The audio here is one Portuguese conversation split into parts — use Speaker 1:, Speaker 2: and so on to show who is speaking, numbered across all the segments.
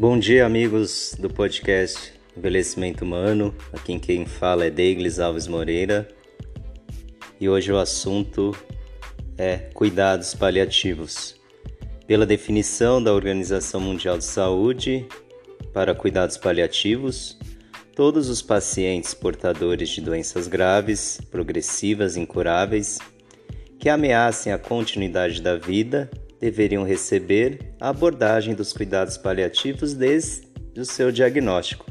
Speaker 1: Bom dia, amigos do podcast Envelhecimento Humano. Aqui quem fala é Deiglis Alves Moreira e hoje o assunto é cuidados paliativos. Pela definição da Organização Mundial de Saúde para cuidados paliativos, todos os pacientes portadores de doenças graves, progressivas, incuráveis, que ameacem a continuidade da vida, deveriam receber a abordagem dos cuidados paliativos desde o seu diagnóstico.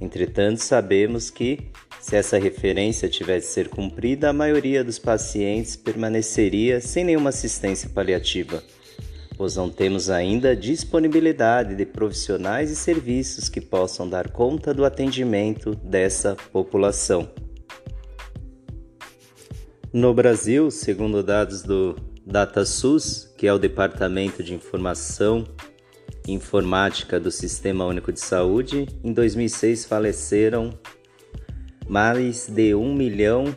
Speaker 1: Entretanto, sabemos que, se essa referência tivesse de ser cumprida, a maioria dos pacientes permaneceria sem nenhuma assistência paliativa, pois não temos ainda disponibilidade de profissionais e serviços que possam dar conta do atendimento dessa população. No Brasil, segundo dados do DataSUS, que é o Departamento de Informação e Informática do Sistema Único de Saúde, em 2006 faleceram mais de um milhão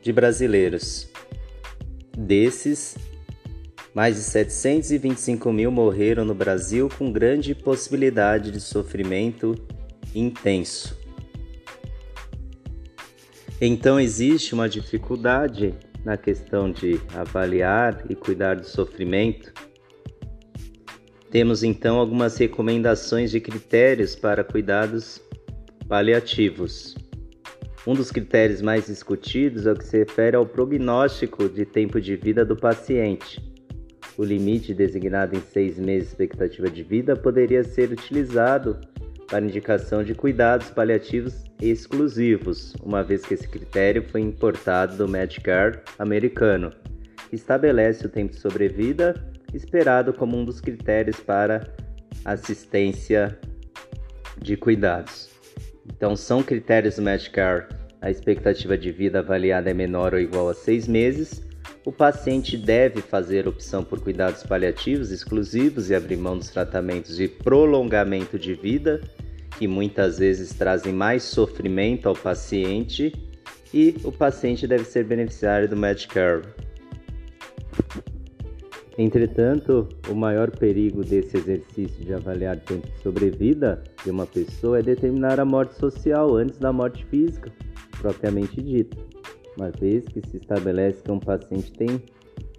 Speaker 1: de brasileiros. Desses, mais de 725 mil morreram no Brasil com grande possibilidade de sofrimento intenso. Então existe uma dificuldade na questão de avaliar e cuidar do sofrimento. Temos então algumas recomendações de critérios para cuidados paliativos. Um dos critérios mais discutidos é o que se refere ao prognóstico de tempo de vida do paciente. O limite designado em seis meses de expectativa de vida poderia ser utilizado para indicação de cuidados paliativos exclusivos, uma vez que esse critério foi importado do Medicare americano, que estabelece o tempo de sobrevida esperado como um dos critérios para assistência de cuidados. Então, são critérios do Medicare a expectativa de vida avaliada é menor ou igual a seis meses, o paciente deve fazer opção por cuidados paliativos exclusivos e abrir mão dos tratamentos de prolongamento de vida, que muitas vezes trazem mais sofrimento ao paciente, e o paciente deve ser beneficiário do Medicare. Entretanto, o maior perigo desse exercício de avaliar tempo de sobrevida de uma pessoa é determinar a morte social antes da morte física, propriamente dita, uma vez que se estabelece que um paciente tem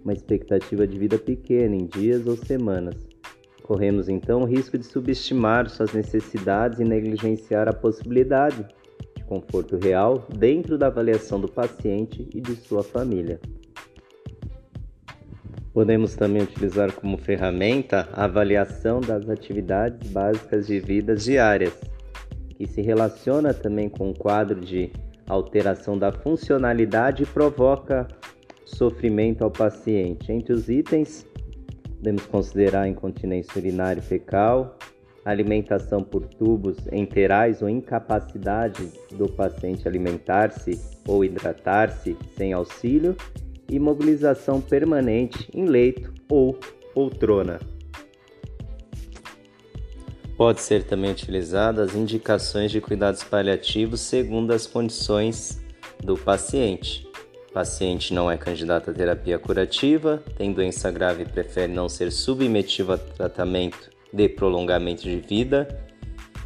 Speaker 1: uma expectativa de vida pequena em dias ou semanas. Corremos então o risco de subestimar suas necessidades e negligenciar a possibilidade de conforto real dentro da avaliação do paciente e de sua família. Podemos também utilizar como ferramenta a avaliação das atividades básicas de vidas diárias, que se relaciona também com o quadro de alteração da funcionalidade e provoca sofrimento ao paciente. Entre os itens, podemos considerar incontinência urinária e fecal, alimentação por tubos enterais ou incapacidade do paciente alimentar-se ou hidratar-se sem auxílio imobilização permanente em leito ou poltrona. Pode ser também utilizada as indicações de cuidados paliativos segundo as condições do paciente. Paciente não é candidato à terapia curativa, tem doença grave e prefere não ser submetido a tratamento de prolongamento de vida,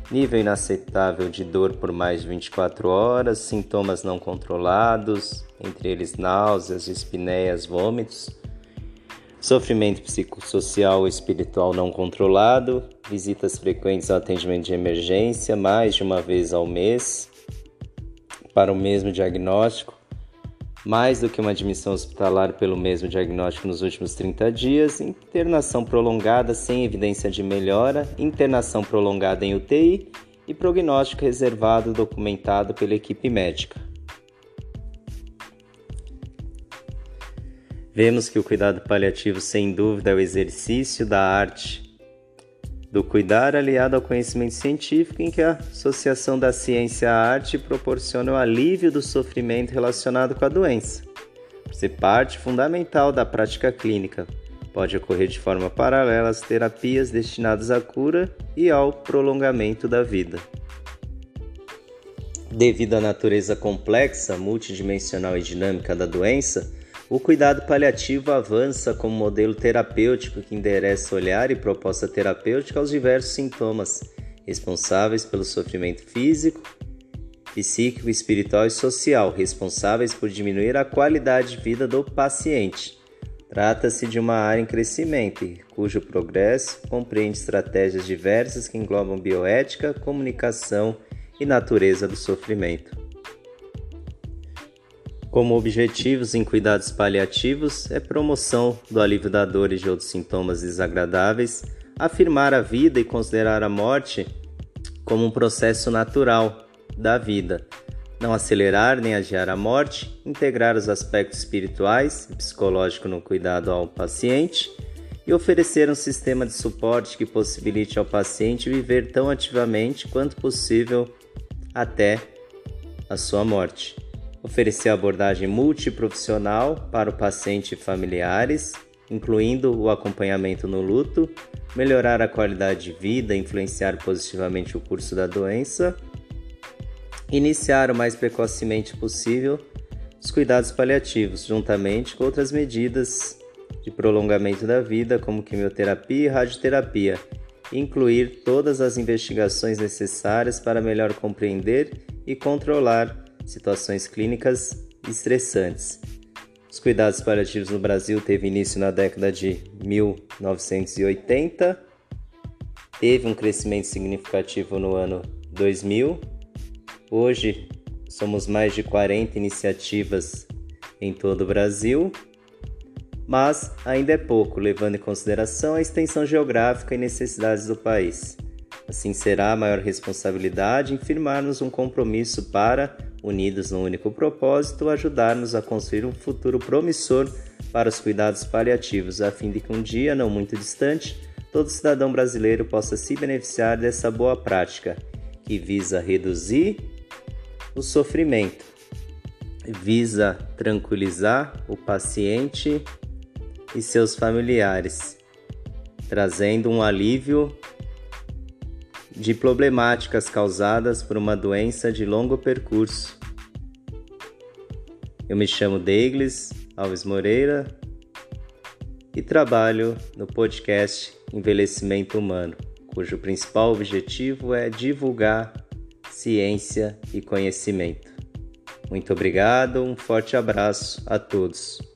Speaker 1: nível inaceitável de dor por mais de 24 horas, sintomas não controlados, entre eles náuseas, espineias, vômitos, sofrimento psicossocial ou espiritual não controlado, visitas frequentes ao atendimento de emergência mais de uma vez ao mês. Para o mesmo diagnóstico, mais do que uma admissão hospitalar pelo mesmo diagnóstico nos últimos 30 dias, internação prolongada sem evidência de melhora, internação prolongada em UTI e prognóstico reservado documentado pela equipe médica. Vemos que o cuidado paliativo, sem dúvida, é o exercício da arte do cuidar aliado ao conhecimento científico, em que a associação da ciência à arte proporciona o alívio do sofrimento relacionado com a doença. Ser parte fundamental da prática clínica, pode ocorrer de forma paralela às terapias destinadas à cura e ao prolongamento da vida. Devido à natureza complexa, multidimensional e dinâmica da doença, O cuidado paliativo avança como modelo terapêutico que endereça olhar e proposta terapêutica aos diversos sintomas responsáveis pelo sofrimento físico, psíquico, espiritual e social, responsáveis por diminuir a qualidade de vida do paciente. Trata-se de uma área em crescimento, cujo progresso compreende estratégias diversas que englobam bioética, comunicação e natureza do sofrimento. Como objetivos em cuidados paliativos é promoção do alívio da dor e de outros sintomas desagradáveis, afirmar a vida e considerar a morte como um processo natural da vida, não acelerar nem adiar a morte, integrar os aspectos espirituais e psicológicos no cuidado ao paciente e oferecer um sistema de suporte que possibilite ao paciente viver tão ativamente quanto possível até a sua morte. Oferecer abordagem multiprofissional para o paciente e familiares, incluindo o acompanhamento no luto, melhorar a qualidade de vida, influenciar positivamente o curso da doença iniciar o mais precocemente possível os cuidados paliativos, juntamente com outras medidas de prolongamento da vida, como quimioterapia e radioterapia, e incluir todas as investigações necessárias para melhor compreender e controlar situações clínicas estressantes. Os cuidados paliativos no Brasil teve início na década de 1980, teve um crescimento significativo no ano 2000 Hoje somos mais de 40 iniciativas em todo o Brasil, mas ainda é pouco, levando em consideração a extensão geográfica e necessidades do país. Assim será a maior responsabilidade em firmarmos um compromisso para, unidos num único propósito, ajudar-nos a construir um futuro promissor para os cuidados paliativos, a fim de que um dia, não muito distante, todo cidadão brasileiro possa se beneficiar dessa boa prática, que visa reduzir o sofrimento visa tranquilizar o paciente e seus familiares, trazendo um alívio de problemáticas causadas por uma doença de longo percurso. Eu me chamo Deiglis Alves Moreira e trabalho no podcast Envelhecimento Humano, cujo principal objetivo é divulgar ciência e conhecimento. Muito obrigado, um forte abraço a todos.